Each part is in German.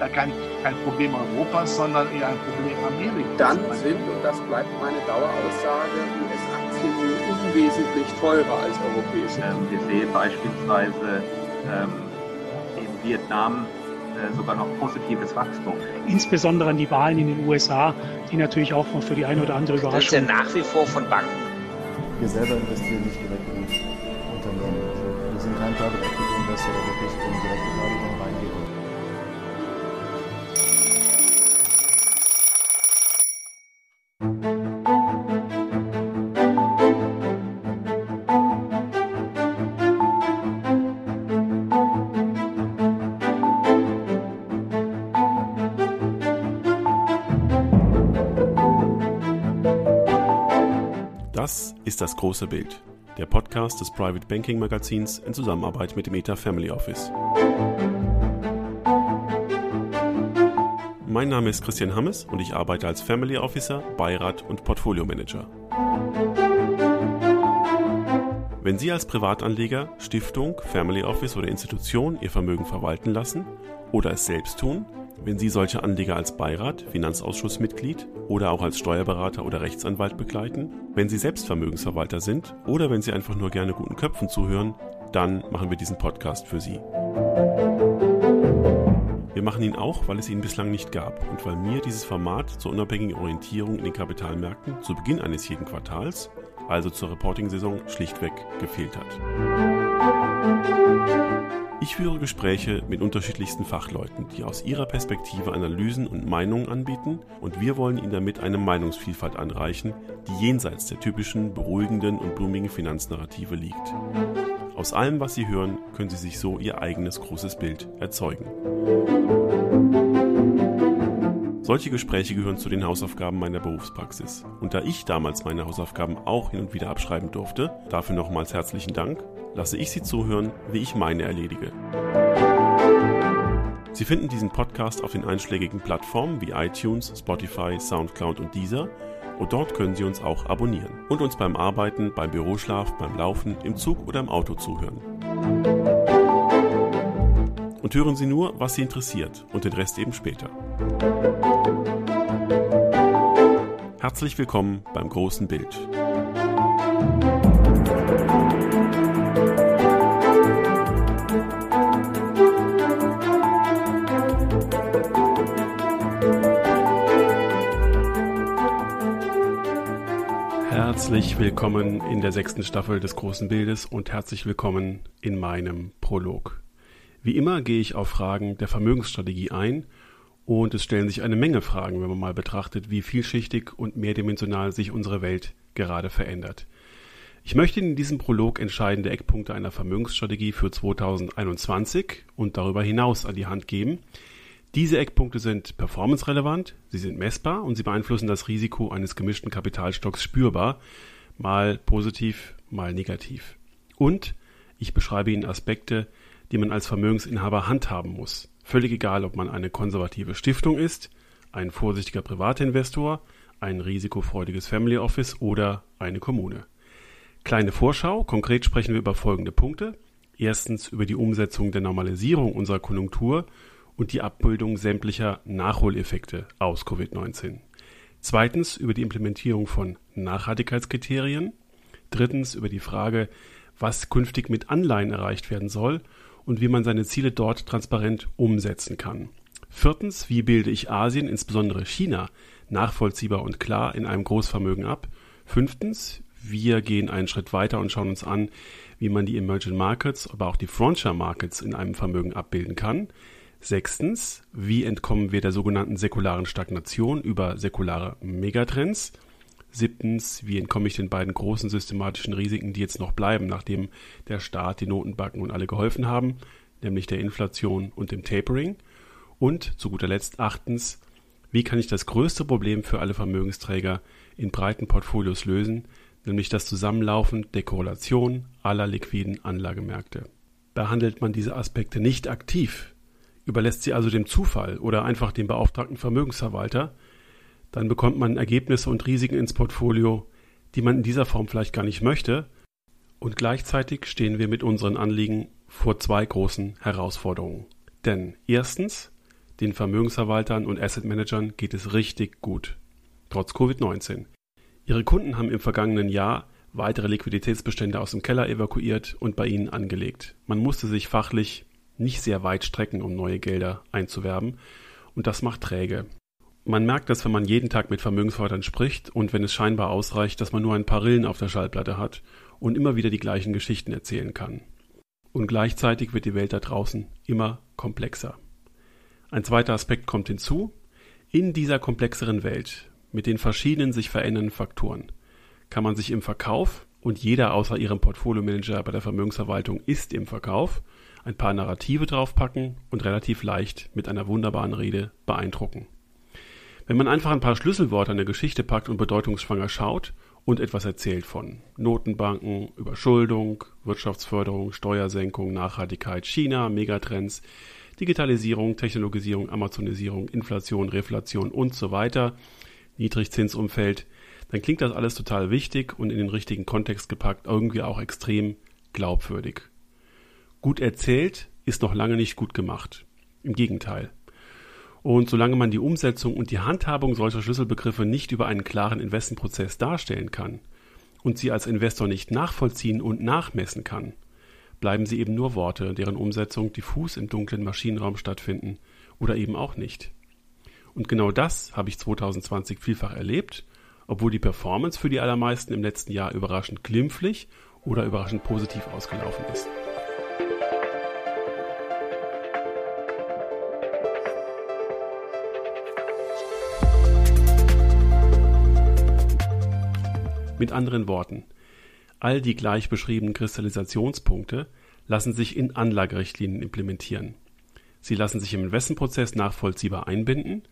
kein, kein Problem Europas, sondern eher ein Problem Amerikas. Dann sind, und das bleibt meine Daueraussage, US-Aktien unwesentlich teurer als europäische. Ähm, wir sehen beispielsweise ähm, in Vietnam äh, sogar noch positives Wachstum. Insbesondere an die Wahlen in den USA, die natürlich auch für die eine oder andere Überraschung. Das ist ja nach wie vor von Banken. Wir selber investieren nicht direkt in Unternehmen. Wir sind kein Private Equity Investor, ist das große Bild, der Podcast des Private Banking Magazins in Zusammenarbeit mit dem ETA Family Office. Mein Name ist Christian Hammes und ich arbeite als Family Officer, Beirat und Portfolio Manager. Wenn Sie als Privatanleger, Stiftung, Family Office oder Institution Ihr Vermögen verwalten lassen oder es selbst tun, wenn Sie solche Anleger als Beirat, Finanzausschussmitglied oder auch als Steuerberater oder Rechtsanwalt begleiten, wenn Sie selbst Vermögensverwalter sind oder wenn Sie einfach nur gerne guten Köpfen zuhören, dann machen wir diesen Podcast für Sie. Wir machen ihn auch, weil es ihn bislang nicht gab und weil mir dieses Format zur unabhängigen Orientierung in den Kapitalmärkten zu Beginn eines jeden Quartals, also zur Reporting-Saison, schlichtweg gefehlt hat. Ich führe Gespräche mit unterschiedlichsten Fachleuten, die aus ihrer Perspektive Analysen und Meinungen anbieten und wir wollen ihnen damit eine Meinungsvielfalt anreichen, die jenseits der typischen beruhigenden und blumigen Finanznarrative liegt. Aus allem, was Sie hören, können Sie sich so Ihr eigenes großes Bild erzeugen. Solche Gespräche gehören zu den Hausaufgaben meiner Berufspraxis. Und da ich damals meine Hausaufgaben auch hin und wieder abschreiben durfte, dafür nochmals herzlichen Dank, lasse ich Sie zuhören, wie ich meine erledige. Sie finden diesen Podcast auf den einschlägigen Plattformen wie iTunes, Spotify, SoundCloud und Deezer und dort können Sie uns auch abonnieren und uns beim Arbeiten, beim Büroschlaf, beim Laufen, im Zug oder im Auto zuhören. Und hören Sie nur, was Sie interessiert und den Rest eben später. Herzlich willkommen beim großen Bild. Herzlich willkommen in der sechsten Staffel des großen Bildes und herzlich willkommen in meinem Prolog. Wie immer gehe ich auf Fragen der Vermögensstrategie ein und es stellen sich eine Menge Fragen, wenn man mal betrachtet, wie vielschichtig und mehrdimensional sich unsere Welt gerade verändert. Ich möchte in diesem Prolog entscheidende Eckpunkte einer Vermögensstrategie für 2021 und darüber hinaus an die Hand geben, diese Eckpunkte sind performance-relevant, sie sind messbar und sie beeinflussen das Risiko eines gemischten Kapitalstocks spürbar, mal positiv, mal negativ. Und ich beschreibe Ihnen Aspekte, die man als Vermögensinhaber handhaben muss. Völlig egal, ob man eine konservative Stiftung ist, ein vorsichtiger Privatinvestor, ein risikofreudiges Family Office oder eine Kommune. Kleine Vorschau, konkret sprechen wir über folgende Punkte. Erstens über die Umsetzung der Normalisierung unserer Konjunktur und die Abbildung sämtlicher Nachholeffekte aus Covid-19. Zweitens über die Implementierung von Nachhaltigkeitskriterien. Drittens über die Frage, was künftig mit Anleihen erreicht werden soll und wie man seine Ziele dort transparent umsetzen kann. Viertens, wie bilde ich Asien, insbesondere China, nachvollziehbar und klar in einem Großvermögen ab? Fünftens, wir gehen einen Schritt weiter und schauen uns an, wie man die Emerging Markets, aber auch die Frontier Markets in einem Vermögen abbilden kann. Sechstens, wie entkommen wir der sogenannten säkularen Stagnation über säkulare Megatrends? Siebtens, wie entkomme ich den beiden großen systematischen Risiken, die jetzt noch bleiben, nachdem der Staat, die Notenbanken und alle geholfen haben, nämlich der Inflation und dem Tapering? Und zu guter Letzt achtens, wie kann ich das größte Problem für alle Vermögensträger in breiten Portfolios lösen, nämlich das Zusammenlaufen der Korrelation aller liquiden Anlagemärkte? Behandelt man diese Aspekte nicht aktiv, überlässt sie also dem Zufall oder einfach dem beauftragten Vermögensverwalter, dann bekommt man Ergebnisse und Risiken ins Portfolio, die man in dieser Form vielleicht gar nicht möchte, und gleichzeitig stehen wir mit unseren Anliegen vor zwei großen Herausforderungen. Denn erstens, Den Vermögensverwaltern und Asset Managern geht es richtig gut. Trotz Covid-19. Ihre Kunden haben im vergangenen Jahr weitere Liquiditätsbestände aus dem Keller evakuiert und bei ihnen angelegt. Man musste sich fachlich nicht sehr weit strecken, um neue Gelder einzuwerben. Und das macht träge. Man merkt das, wenn man jeden Tag mit Vermögensverwaltern spricht und wenn es scheinbar ausreicht, dass man nur ein paar Rillen auf der Schallplatte hat und immer wieder die gleichen Geschichten erzählen kann. Und gleichzeitig wird die Welt da draußen immer komplexer. Ein zweiter Aspekt kommt hinzu. In dieser komplexeren Welt mit den verschiedenen sich verändernden Faktoren kann man sich im Verkauf und jeder außer ihrem Portfolio-Manager bei der Vermögensverwaltung ist im Verkauf ein paar Narrative draufpacken und relativ leicht mit einer wunderbaren Rede beeindrucken. Wenn man einfach ein paar Schlüsselworte an der Geschichte packt und bedeutungsschwanger schaut und etwas erzählt von Notenbanken, Überschuldung, Wirtschaftsförderung, Steuersenkung, Nachhaltigkeit, China, Megatrends, Digitalisierung, Technologisierung, Amazonisierung, Inflation, Reflation und so weiter, Niedrigzinsumfeld, dann klingt das alles total wichtig und in den richtigen Kontext gepackt irgendwie auch extrem glaubwürdig. Gut erzählt ist noch lange nicht gut gemacht. Im Gegenteil. Und solange man die Umsetzung und die Handhabung solcher Schlüsselbegriffe nicht über einen klaren Investmentprozess darstellen kann und sie als Investor nicht nachvollziehen und nachmessen kann, bleiben sie eben nur Worte, deren Umsetzung diffus im dunklen Maschinenraum stattfinden oder eben auch nicht. Und genau das habe ich 2020 vielfach erlebt, obwohl die Performance für die allermeisten im letzten Jahr überraschend glimpflich oder überraschend positiv ausgelaufen ist. Mit anderen Worten, all die gleich beschriebenen Kristallisationspunkte lassen sich in Anlagerichtlinien implementieren. Sie lassen sich im Investmentprozess nachvollziehbar einbinden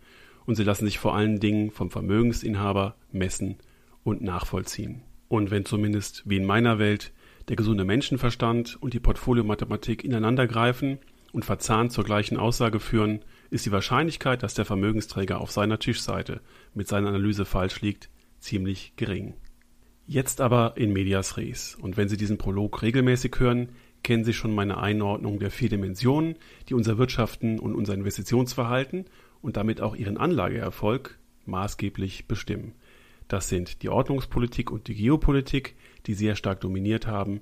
und sie lassen sich vor allen Dingen vom Vermögensinhaber messen und nachvollziehen. Und wenn zumindest wie in meiner Welt der gesunde Menschenverstand und die Portfoliomathematik ineinandergreifen und verzahnt zur gleichen Aussage führen, ist die Wahrscheinlichkeit, dass der Vermögensträger auf seiner Tischseite mit seiner Analyse falsch liegt, ziemlich gering. Jetzt aber in medias res. Und wenn Sie diesen Prolog regelmäßig hören, kennen Sie schon meine Einordnung der vier Dimensionen, die unser Wirtschaften und unser Investitionsverhalten und damit auch Ihren Anlageerfolg maßgeblich bestimmen. Das sind die Ordnungspolitik und die Geopolitik, die sehr stark dominiert haben,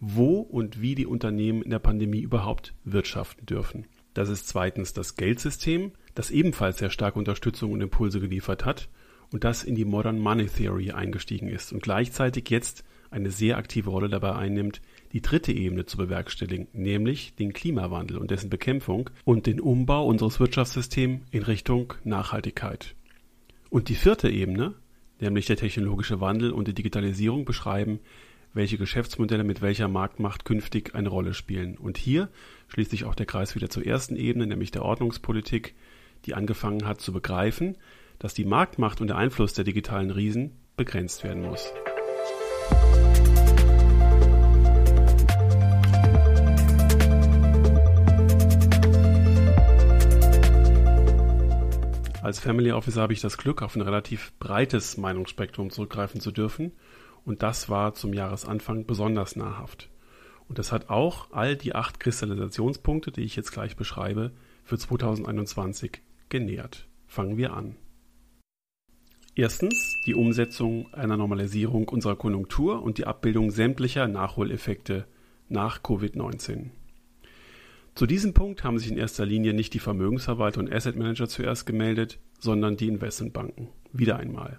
wo und wie die Unternehmen in der Pandemie überhaupt wirtschaften dürfen. Das ist zweitens das Geldsystem, das ebenfalls sehr stark Unterstützung und Impulse geliefert hat und das in die Modern Money Theory eingestiegen ist und gleichzeitig jetzt eine sehr aktive Rolle dabei einnimmt, die dritte Ebene zu bewerkstelligen, nämlich den Klimawandel und dessen Bekämpfung und den Umbau unseres Wirtschaftssystems in Richtung Nachhaltigkeit. Und die vierte Ebene, nämlich der technologische Wandel und die Digitalisierung, beschreiben, welche Geschäftsmodelle mit welcher Marktmacht künftig eine Rolle spielen. Und hier schließt sich auch der Kreis wieder zur ersten Ebene, nämlich der Ordnungspolitik, die angefangen hat zu begreifen, dass die Marktmacht und der Einfluss der digitalen Riesen begrenzt werden muss. Als Family Officer habe ich das Glück, auf ein relativ breites Meinungsspektrum zurückgreifen zu dürfen und das war zum Jahresanfang besonders nahrhaft. Und das hat auch all die acht Kristallisationspunkte, die ich jetzt gleich beschreibe, für 2021 genährt. Fangen wir an. Erstens die Umsetzung einer Normalisierung unserer Konjunktur und die Abbildung sämtlicher Nachholeffekte nach Covid-19. Zu diesem Punkt haben sich in erster Linie nicht die Vermögensverwalter und Asset Manager zuerst gemeldet, sondern die Investmentbanken. Wieder einmal.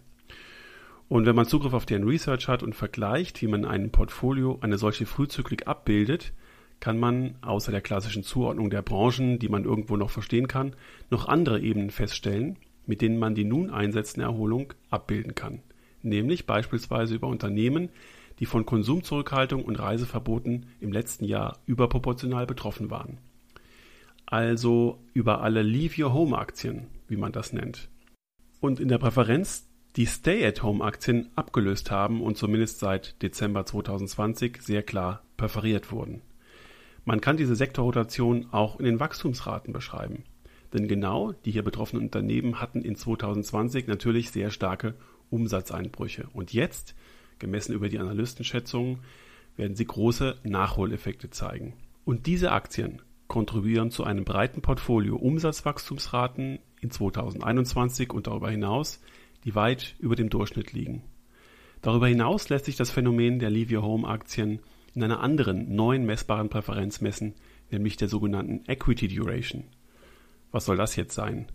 Und wenn man Zugriff auf deren Research hat und vergleicht, wie man in einem Portfolio eine solche Frühzyklik abbildet, kann man außer der klassischen Zuordnung der Branchen, die man irgendwo noch verstehen kann, noch andere Ebenen feststellen, mit denen man die nun einsetzende Erholung abbilden kann, nämlich beispielsweise über Unternehmen, die von Konsumzurückhaltung und Reiseverboten im letzten Jahr überproportional betroffen waren. Also über alle Leave-Your-Home-Aktien, wie man das nennt. Und in der Präferenz die Stay-at-Home-Aktien abgelöst haben und zumindest seit Dezember 2020 sehr klar präferiert wurden. Man kann diese Sektorrotation auch in den Wachstumsraten beschreiben. Denn genau die hier betroffenen Unternehmen hatten in 2020 natürlich sehr starke Umsatzeinbrüche. Und jetzt, gemessen über die Analystenschätzungen, werden sie große Nachholeffekte zeigen. Und diese Aktien kontribuieren zu einem breiten Portfolio Umsatzwachstumsraten in 2021 und darüber hinaus, die weit über dem Durchschnitt liegen. Darüber hinaus lässt sich das Phänomen der Leave Your Home Aktien in einer anderen neuen messbaren Präferenz messen, nämlich der sogenannten Equity Duration. Was soll das jetzt sein?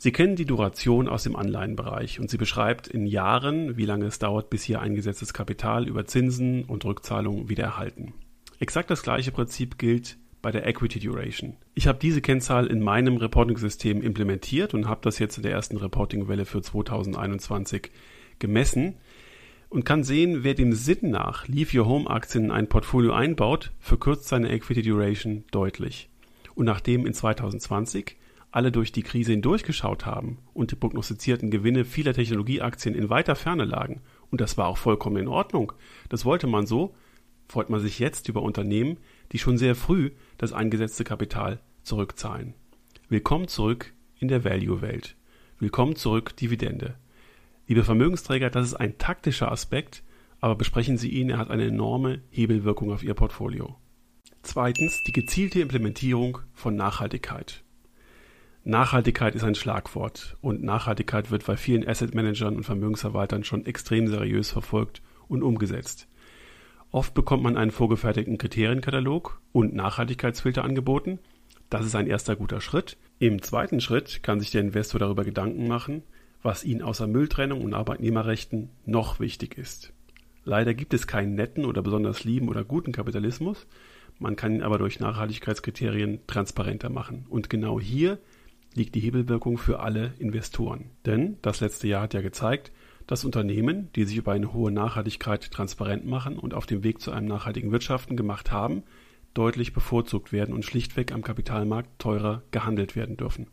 Sie kennen die Duration aus dem Anleihenbereich und sie beschreibt in Jahren, wie lange es dauert, bis hier eingesetztes Kapital über Zinsen und Rückzahlungen wieder erhalten. Exakt das gleiche Prinzip gilt bei der Equity Duration. Ich habe diese Kennzahl in meinem Reporting-System implementiert und habe das jetzt in der ersten Reporting-Welle für 2021 gemessen und kann sehen, wer dem Sinn nach Leave Your Home Aktien in ein Portfolio einbaut, verkürzt seine Equity Duration deutlich. Und nachdem in 2020 alle durch die Krise hindurchgeschaut haben und die prognostizierten Gewinne vieler Technologieaktien in weiter Ferne lagen, und das war auch vollkommen in Ordnung, das wollte man so, freut man sich jetzt über Unternehmen, die schon sehr früh das eingesetzte Kapital zurückzahlen. Willkommen zurück in der Value-Welt. Willkommen zurück Dividende. Liebe Vermögensträger, das ist ein taktischer Aspekt, aber besprechen Sie ihn, er hat eine enorme Hebelwirkung auf Ihr Portfolio. Zweitens die gezielte Implementierung von Nachhaltigkeit. Nachhaltigkeit ist ein Schlagwort und Nachhaltigkeit wird bei vielen Asset Managern und Vermögensverwaltern schon extrem seriös verfolgt und umgesetzt. Oft bekommt man einen vorgefertigten Kriterienkatalog und Nachhaltigkeitsfilter angeboten. Das ist ein erster guter Schritt. Im zweiten Schritt kann sich der Investor darüber Gedanken machen, was ihn außer Mülltrennung und Arbeitnehmerrechten noch wichtig ist. Leider gibt es keinen netten oder besonders lieben oder guten Kapitalismus. Man kann ihn aber durch Nachhaltigkeitskriterien transparenter machen. Und genau hier liegt die Hebelwirkung für alle Investoren. Denn das letzte Jahr hat ja gezeigt, dass Unternehmen, die sich über eine hohe Nachhaltigkeit transparent machen und auf dem Weg zu einem nachhaltigen Wirtschaften gemacht haben, deutlich bevorzugt werden und schlichtweg am Kapitalmarkt teurer gehandelt werden dürfen.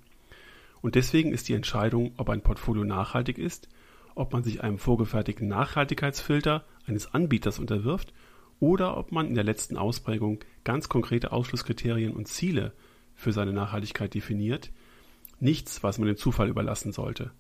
Und deswegen ist die Entscheidung, ob ein Portfolio nachhaltig ist, ob man sich einem vorgefertigten Nachhaltigkeitsfilter eines Anbieters unterwirft oder ob man in der letzten Ausprägung ganz konkrete Ausschlusskriterien und Ziele für seine Nachhaltigkeit definiert, nichts, was man dem Zufall überlassen sollte.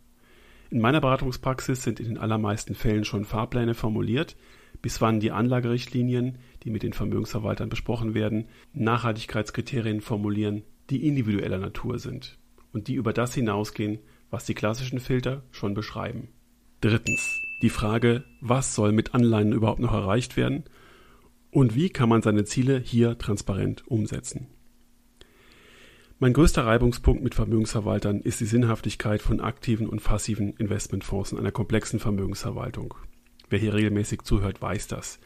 In meiner Beratungspraxis sind in den allermeisten Fällen schon Fahrpläne formuliert, bis wann die Anlagerichtlinien, die mit den Vermögensverwaltern besprochen werden, Nachhaltigkeitskriterien formulieren, die individueller Natur sind und die über das hinausgehen, was die klassischen Filter schon beschreiben. Drittens. Die Frage, was soll mit Anleihen überhaupt noch erreicht werden und wie kann man seine Ziele hier transparent umsetzen. Mein größter Reibungspunkt mit Vermögensverwaltern ist die Sinnhaftigkeit von aktiven und passiven Investmentfonds in einer komplexen Vermögensverwaltung. Wer hier regelmäßig zuhört, weiß das.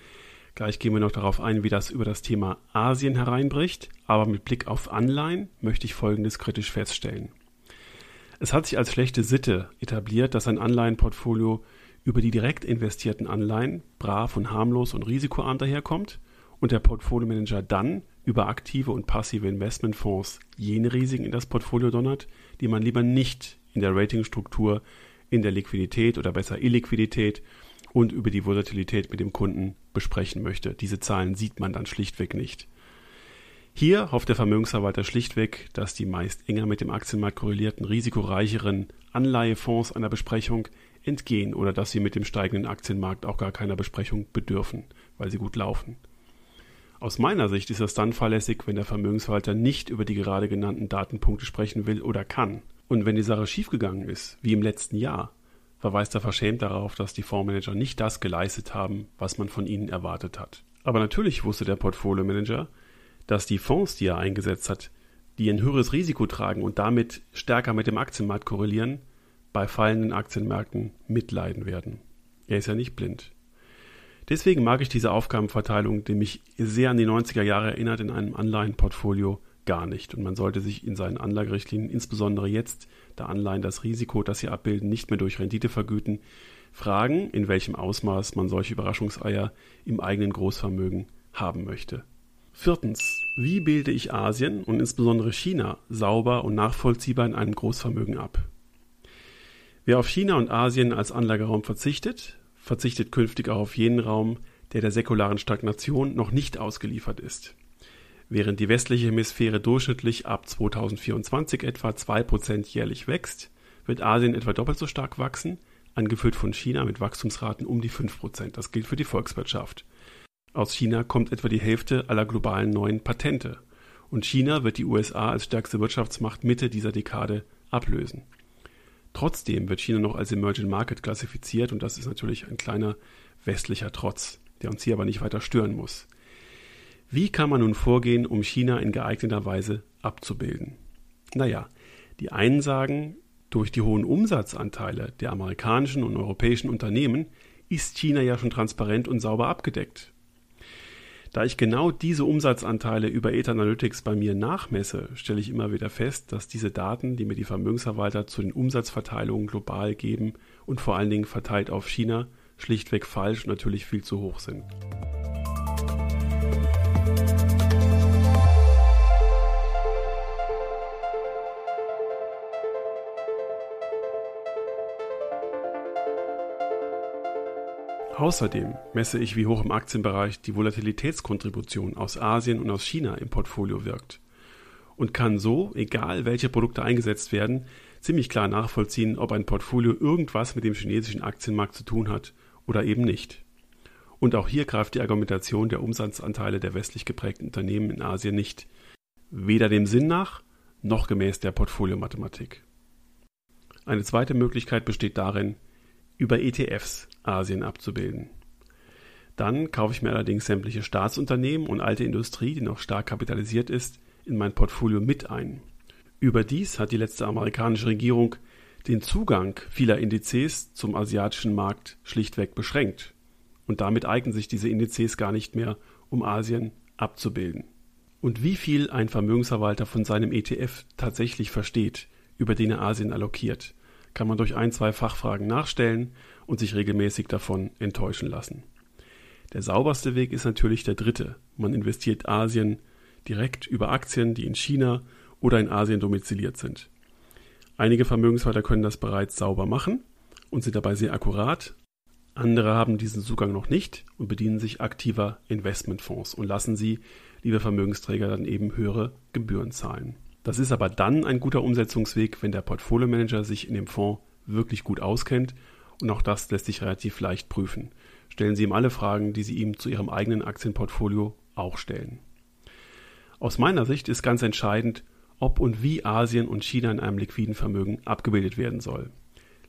Gleich gehen wir noch darauf ein, wie das über das Thema Asien hereinbricht, aber mit Blick auf Anleihen möchte ich Folgendes kritisch feststellen. Es hat sich als schlechte Sitte etabliert, dass ein Anleihenportfolio über die direkt investierten Anleihen brav und harmlos und risikoarm daherkommt und der Portfoliomanager dann über aktive und passive Investmentfonds jene Risiken in das Portfolio donnert, die man lieber nicht in der Ratingstruktur, in der Liquidität oder besser Illiquidität und über die Volatilität mit dem Kunden besprechen möchte. Diese Zahlen sieht man dann schlichtweg nicht. Hier hofft der Vermögensverwalter schlichtweg, dass die meist enger mit dem Aktienmarkt korrelierten, risikoreicheren Anleihefonds einer Besprechung entgehen oder dass sie mit dem steigenden Aktienmarkt auch gar keiner Besprechung bedürfen, weil sie gut laufen. Aus meiner Sicht ist das dann fahrlässig, wenn der Vermögensverwalter nicht über die gerade genannten Datenpunkte sprechen will oder kann. Und wenn die Sache schiefgegangen ist, wie im letzten Jahr, verweist er verschämt darauf, dass die Fondsmanager nicht das geleistet haben, was man von ihnen erwartet hat. Aber natürlich wusste der Portfolio-Manager, dass die Fonds, die er eingesetzt hat, die ein höheres Risiko tragen und damit stärker mit dem Aktienmarkt korrelieren, bei fallenden Aktienmärkten mitleiden werden. Er ist ja nicht blind. Deswegen mag ich diese Aufgabenverteilung, die mich sehr an die 90er Jahre erinnert, in einem Anleihenportfolio gar nicht. Und man sollte sich in seinen Anlagerichtlinien, insbesondere jetzt, da Anleihen das Risiko, das sie abbilden, nicht mehr durch Rendite vergüten, fragen, in welchem Ausmaß man solche Überraschungseier im eigenen Großvermögen haben möchte. Viertens. Wie bilde ich Asien und insbesondere China sauber und nachvollziehbar in einem Großvermögen ab? Wer auf China und Asien als Anlageraum verzichtet, verzichtet künftig auch auf jenen Raum, der der säkularen Stagnation noch nicht ausgeliefert ist. Während die westliche Hemisphäre durchschnittlich ab 2024 etwa 2% jährlich wächst, wird Asien etwa doppelt so stark wachsen, angeführt von China mit Wachstumsraten um die 5%. Das gilt für die Volkswirtschaft. Aus China kommt etwa die Hälfte aller globalen neuen Patente. und China wird die USA als stärkste Wirtschaftsmacht Mitte dieser Dekade ablösen. Trotzdem wird China noch als Emerging Market klassifiziert und das ist natürlich ein kleiner westlicher Trotz, der uns hier aber nicht weiter stören muss. Wie kann man nun vorgehen, um China in geeigneter Weise abzubilden? Naja, die einen sagen, durch die hohen Umsatzanteile der amerikanischen und europäischen Unternehmen ist China ja schon transparent und sauber abgedeckt. Da ich genau diese Umsatzanteile über Ether Analytics bei mir nachmesse, stelle ich immer wieder fest, dass diese Daten, die mir die Vermögensverwalter zu den Umsatzverteilungen global geben und vor allen Dingen verteilt auf China, schlichtweg falsch und natürlich viel zu hoch sind. Außerdem messe ich, wie hoch im Aktienbereich die Volatilitätskontribution aus Asien und aus China im Portfolio wirkt und kann so, egal welche Produkte eingesetzt werden, ziemlich klar nachvollziehen, ob ein Portfolio irgendwas mit dem chinesischen Aktienmarkt zu tun hat oder eben nicht. Und auch hier greift die Argumentation der Umsatzanteile der westlich geprägten Unternehmen in Asien nicht, weder dem Sinn nach noch gemäß der Portfoliomathematik. Eine zweite Möglichkeit besteht darin, über ETFs Asien abzubilden. Dann kaufe ich mir allerdings sämtliche Staatsunternehmen und alte Industrie, die noch stark kapitalisiert ist, in mein Portfolio mit ein. Überdies hat die letzte amerikanische Regierung den Zugang vieler Indizes zum asiatischen Markt schlichtweg beschränkt. Und damit eignen sich diese Indizes gar nicht mehr, um Asien abzubilden. Und wie viel ein Vermögensverwalter von seinem ETF tatsächlich versteht, über den er Asien allokiert, kann man durch ein, zwei Fachfragen nachstellen und sich regelmäßig davon enttäuschen lassen. Der sauberste Weg ist natürlich der dritte. Man investiert Asien direkt über Aktien, die in China oder in Asien domiziliert sind. Einige Vermögensverwalter können das bereits sauber machen und sind dabei sehr akkurat. Andere haben diesen Zugang noch nicht und bedienen sich aktiver Investmentfonds und lassen sie, liebe Vermögensträger, dann eben höhere Gebühren zahlen. Das ist aber dann ein guter Umsetzungsweg, wenn der Portfolio-Manager sich in dem Fonds wirklich gut auskennt und auch das lässt sich relativ leicht prüfen. Stellen Sie ihm alle Fragen, die Sie ihm zu Ihrem eigenen Aktienportfolio auch stellen. Aus meiner Sicht ist ganz entscheidend, ob und wie Asien und China in einem liquiden Vermögen abgebildet werden soll.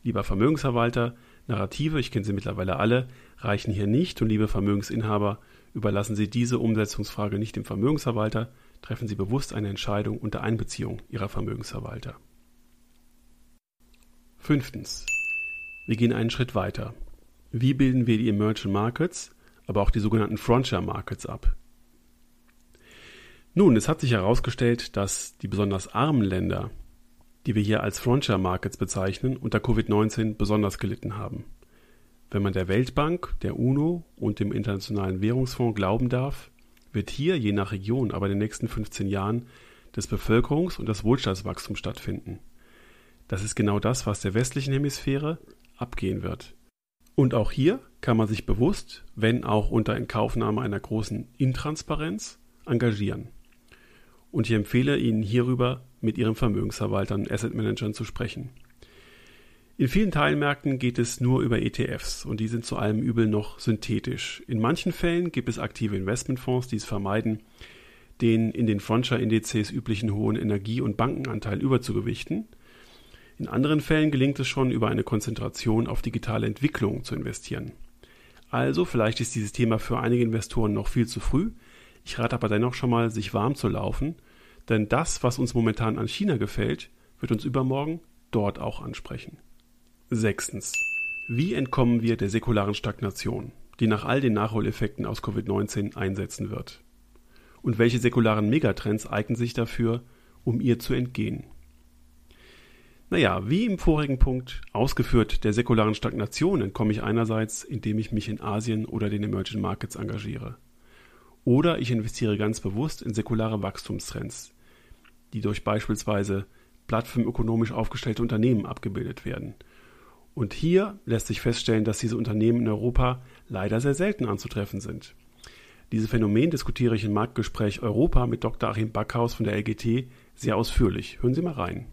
Lieber Vermögensverwalter, Narrative, ich kenne sie mittlerweile alle, reichen hier nicht und liebe Vermögensinhaber, überlassen Sie diese Umsetzungsfrage nicht dem Vermögensverwalter, treffen Sie bewusst eine Entscheidung unter Einbeziehung Ihrer Vermögensverwalter. Fünftens. Wir gehen einen Schritt weiter. Wie bilden wir die Emerging Markets, aber auch die sogenannten Frontier Markets ab? Nun, es hat sich herausgestellt, dass die besonders armen Länder, die wir hier als Frontier Markets bezeichnen, unter Covid-19 besonders gelitten haben. Wenn man der Weltbank, der UNO und dem Internationalen Währungsfonds glauben darf, wird hier je nach Region aber in den nächsten 15 Jahren das Bevölkerungs- und das Wohlstandswachstum stattfinden. Das ist genau das, was der westlichen Hemisphäre abgehen wird. Und auch hier kann man sich bewusst, wenn auch unter Inkaufnahme einer großen Intransparenz, engagieren. Und ich empfehle Ihnen hierüber mit Ihren Vermögensverwaltern und Asset Managern zu sprechen. In vielen Teilmärkten geht es nur über ETFs und die sind zu allem Übel noch synthetisch. In manchen Fällen gibt es aktive Investmentfonds, die es vermeiden, den in den Frontier-Indizes üblichen hohen Energie- und Bankenanteil überzugewichten – in anderen Fällen gelingt es schon, über eine Konzentration auf digitale Entwicklung zu investieren. Also, vielleicht ist dieses Thema für einige Investoren noch viel zu früh. Ich rate aber dennoch schon mal, sich warm zu laufen, denn das, was uns momentan an China gefällt, wird uns übermorgen dort auch ansprechen. Sechstens. Wie entkommen wir der säkularen Stagnation, die nach all den Nachholeffekten aus Covid-19 einsetzen wird? Und welche säkularen Megatrends eignen sich dafür, um ihr zu entgehen? Naja, wie im vorigen Punkt ausgeführt, der säkularen Stagnation entkomme ich einerseits, indem ich mich in Asien oder den Emerging Markets engagiere. Oder ich investiere ganz bewusst in säkulare Wachstumstrends, die durch beispielsweise plattformökonomisch aufgestellte Unternehmen abgebildet werden. Und hier lässt sich feststellen, dass diese Unternehmen in Europa leider sehr selten anzutreffen sind. Dieses Phänomen diskutiere ich im Marktgespräch Europa mit Dr. Achim Backhaus von der LGT sehr ausführlich. Hören Sie mal rein.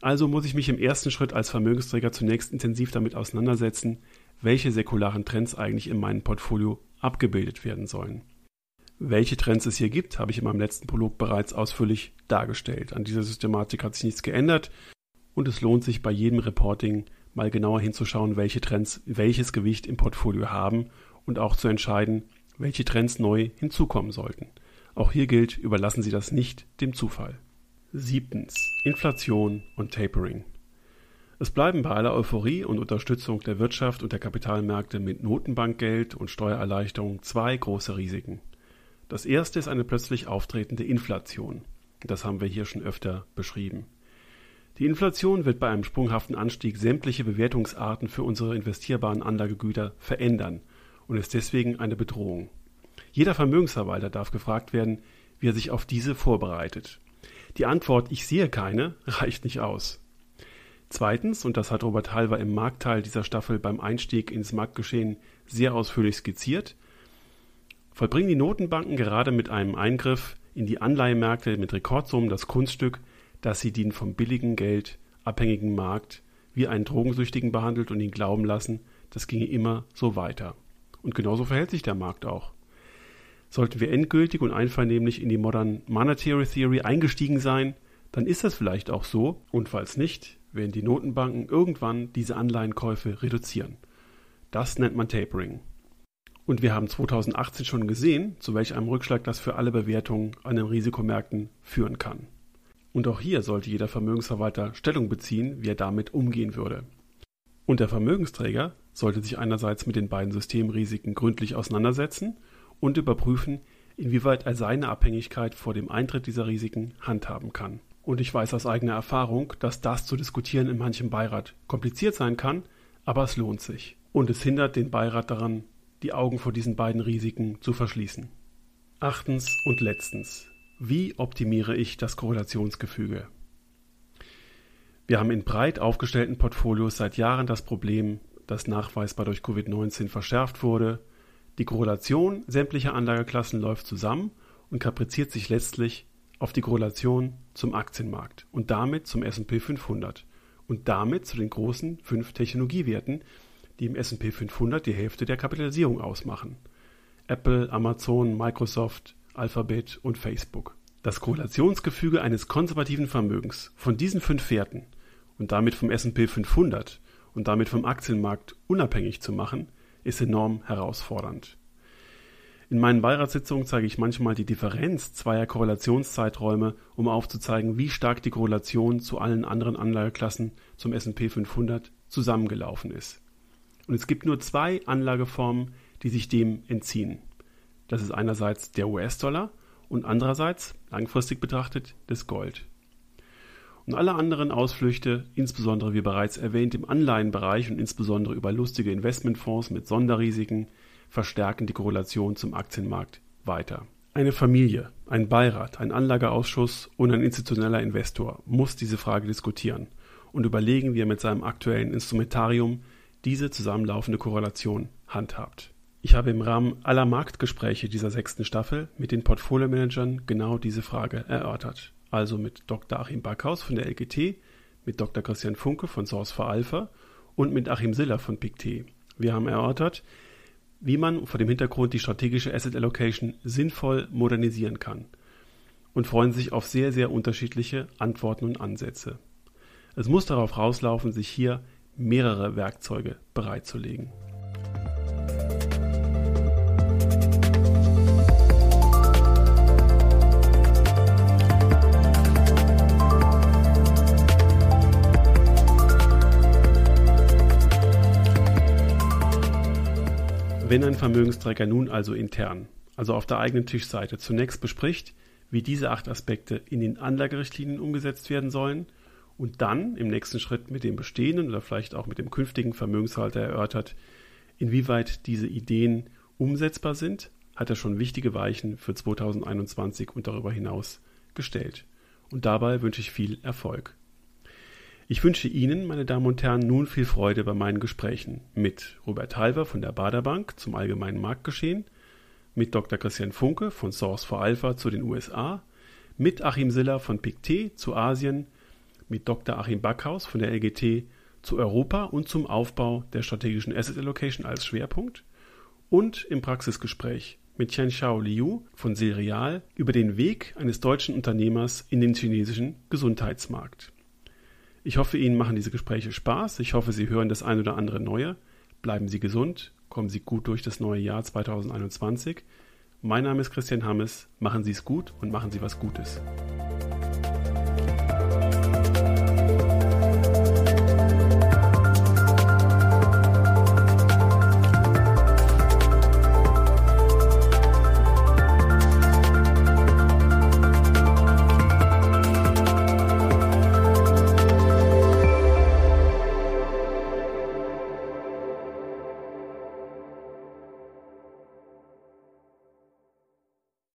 Also muss ich mich im ersten Schritt als Vermögensträger zunächst intensiv damit auseinandersetzen, welche säkularen Trends eigentlich in meinem Portfolio abgebildet werden sollen. Welche Trends es hier gibt, habe ich in meinem letzten Prolog bereits ausführlich dargestellt. An dieser Systematik hat sich nichts geändert und es lohnt sich bei jedem Reporting mal genauer hinzuschauen, welche Trends welches Gewicht im Portfolio haben und auch zu entscheiden, welche Trends neu hinzukommen sollten. Auch hier gilt, überlassen Sie das nicht dem Zufall. Siebtens. Inflation und Tapering. Es bleiben bei aller Euphorie und Unterstützung der Wirtschaft und der Kapitalmärkte mit Notenbankgeld und Steuererleichterung zwei große Risiken. Das erste ist eine plötzlich auftretende Inflation. Das haben wir hier schon öfter beschrieben. Die Inflation wird bei einem sprunghaften Anstieg sämtliche Bewertungsarten für unsere investierbaren Anlagegüter verändern und ist deswegen eine Bedrohung. Jeder Vermögensverwalter darf gefragt werden, wie er sich auf diese vorbereitet. Die Antwort Ich sehe keine reicht nicht aus. Zweitens, und das hat Robert Halver im Marktteil dieser Staffel beim Einstieg ins Marktgeschehen sehr ausführlich skizziert, vollbringen die Notenbanken gerade mit einem Eingriff in die Anleihemärkte mit Rekordsummen das Kunststück, dass sie den vom billigen Geld abhängigen Markt wie einen Drogensüchtigen behandelt und ihn glauben lassen, das ginge immer so weiter. Und genauso verhält sich der Markt auch. Sollten wir endgültig und einvernehmlich in die Modern Monetary Theory eingestiegen sein, dann ist das vielleicht auch so, und falls nicht, werden die Notenbanken irgendwann diese Anleihenkäufe reduzieren. Das nennt man Tapering. Und wir haben 2018 schon gesehen, zu welch einem Rückschlag das für alle Bewertungen an den Risikomärkten führen kann. Und auch hier sollte jeder Vermögensverwalter Stellung beziehen, wie er damit umgehen würde. Und der Vermögensträger sollte sich einerseits mit den beiden Systemrisiken gründlich auseinandersetzen und überprüfen, inwieweit er seine Abhängigkeit vor dem Eintritt dieser Risiken handhaben kann. Und ich weiß aus eigener Erfahrung, dass das zu diskutieren in manchem Beirat kompliziert sein kann, aber es lohnt sich. Und es hindert den Beirat daran, die Augen vor diesen beiden Risiken zu verschließen. Achtens und letztens. Wie optimiere ich das Korrelationsgefüge? Wir haben in breit aufgestellten Portfolios seit Jahren das Problem, das nachweisbar durch Covid-19 verschärft wurde. Die Korrelation sämtlicher Anlageklassen läuft zusammen und kapriziert sich letztlich auf die Korrelation zum Aktienmarkt und damit zum S&P 500 und damit zu den großen fünf Technologiewerten, die im S&P 500 die Hälfte der Kapitalisierung ausmachen. Apple, Amazon, Microsoft, Alphabet und Facebook. Das Korrelationsgefüge eines konservativen Vermögens von diesen fünf Werten und damit vom S&P 500 und damit vom Aktienmarkt unabhängig zu machen, ist enorm herausfordernd. In meinen Beiratssitzungen zeige ich manchmal die Differenz zweier Korrelationszeiträume, um aufzuzeigen, wie stark die Korrelation zu allen anderen Anlageklassen zum S&P 500 zusammengelaufen ist. Und es gibt nur zwei Anlageformen, die sich dem entziehen. Das ist einerseits der US-Dollar und andererseits, langfristig betrachtet, das Gold. Und alle anderen Ausflüchte, insbesondere wie bereits erwähnt im Anleihenbereich und insbesondere über lustige Investmentfonds mit Sonderrisiken, verstärken die Korrelation zum Aktienmarkt weiter. Eine Familie, ein Beirat, ein Anlageausschuss und ein institutioneller Investor muss diese Frage diskutieren und überlegen, wie er mit seinem aktuellen Instrumentarium diese zusammenlaufende Korrelation handhabt. Ich habe im Rahmen aller Marktgespräche dieser sechsten Staffel mit den Portfolio-Managern genau diese Frage erörtert. Also mit Dr. Achim Backhaus von der LGT, mit Dr. Christian Funke von Source for Alpha und mit Achim Siller von PICT. Wir haben erörtert, wie man vor dem Hintergrund die strategische Asset Allocation sinnvoll modernisieren kann und freuen sich auf sehr, sehr unterschiedliche Antworten und Ansätze. Es muss darauf rauslaufen, sich hier mehrere Werkzeuge bereitzulegen. Wenn ein Vermögensträger nun also intern, also auf der eigenen Tischseite, zunächst bespricht, wie diese acht Aspekte in den Anlagerichtlinien umgesetzt werden sollen und dann im nächsten Schritt mit dem bestehenden oder vielleicht auch mit dem künftigen Vermögenshalter erörtert, inwieweit diese Ideen umsetzbar sind, hat er schon wichtige Weichen für 2021 und darüber hinaus gestellt. Und dabei wünsche ich viel Erfolg. Ich wünsche Ihnen, meine Damen und Herren, nun viel Freude bei meinen Gesprächen mit Robert Halver von der Baderbank zum allgemeinen Marktgeschehen, mit Dr. Christian Funke von Source for Alpha zu den USA, mit Achim Siller von PICT zu Asien, mit Dr. Achim Backhaus von der LGT zu Europa und zum Aufbau der strategischen Asset Allocation als Schwerpunkt und im Praxisgespräch mit Chen Xiao Liu von Silreal über den Weg eines deutschen Unternehmers in den chinesischen Gesundheitsmarkt. Ich hoffe, Ihnen machen diese Gespräche Spaß. Ich hoffe, Sie hören das ein oder andere Neue. Bleiben Sie gesund, kommen Sie gut durch das neue Jahr 2021. Mein Name ist Christian Hammes. Machen Sie es gut und machen Sie was Gutes.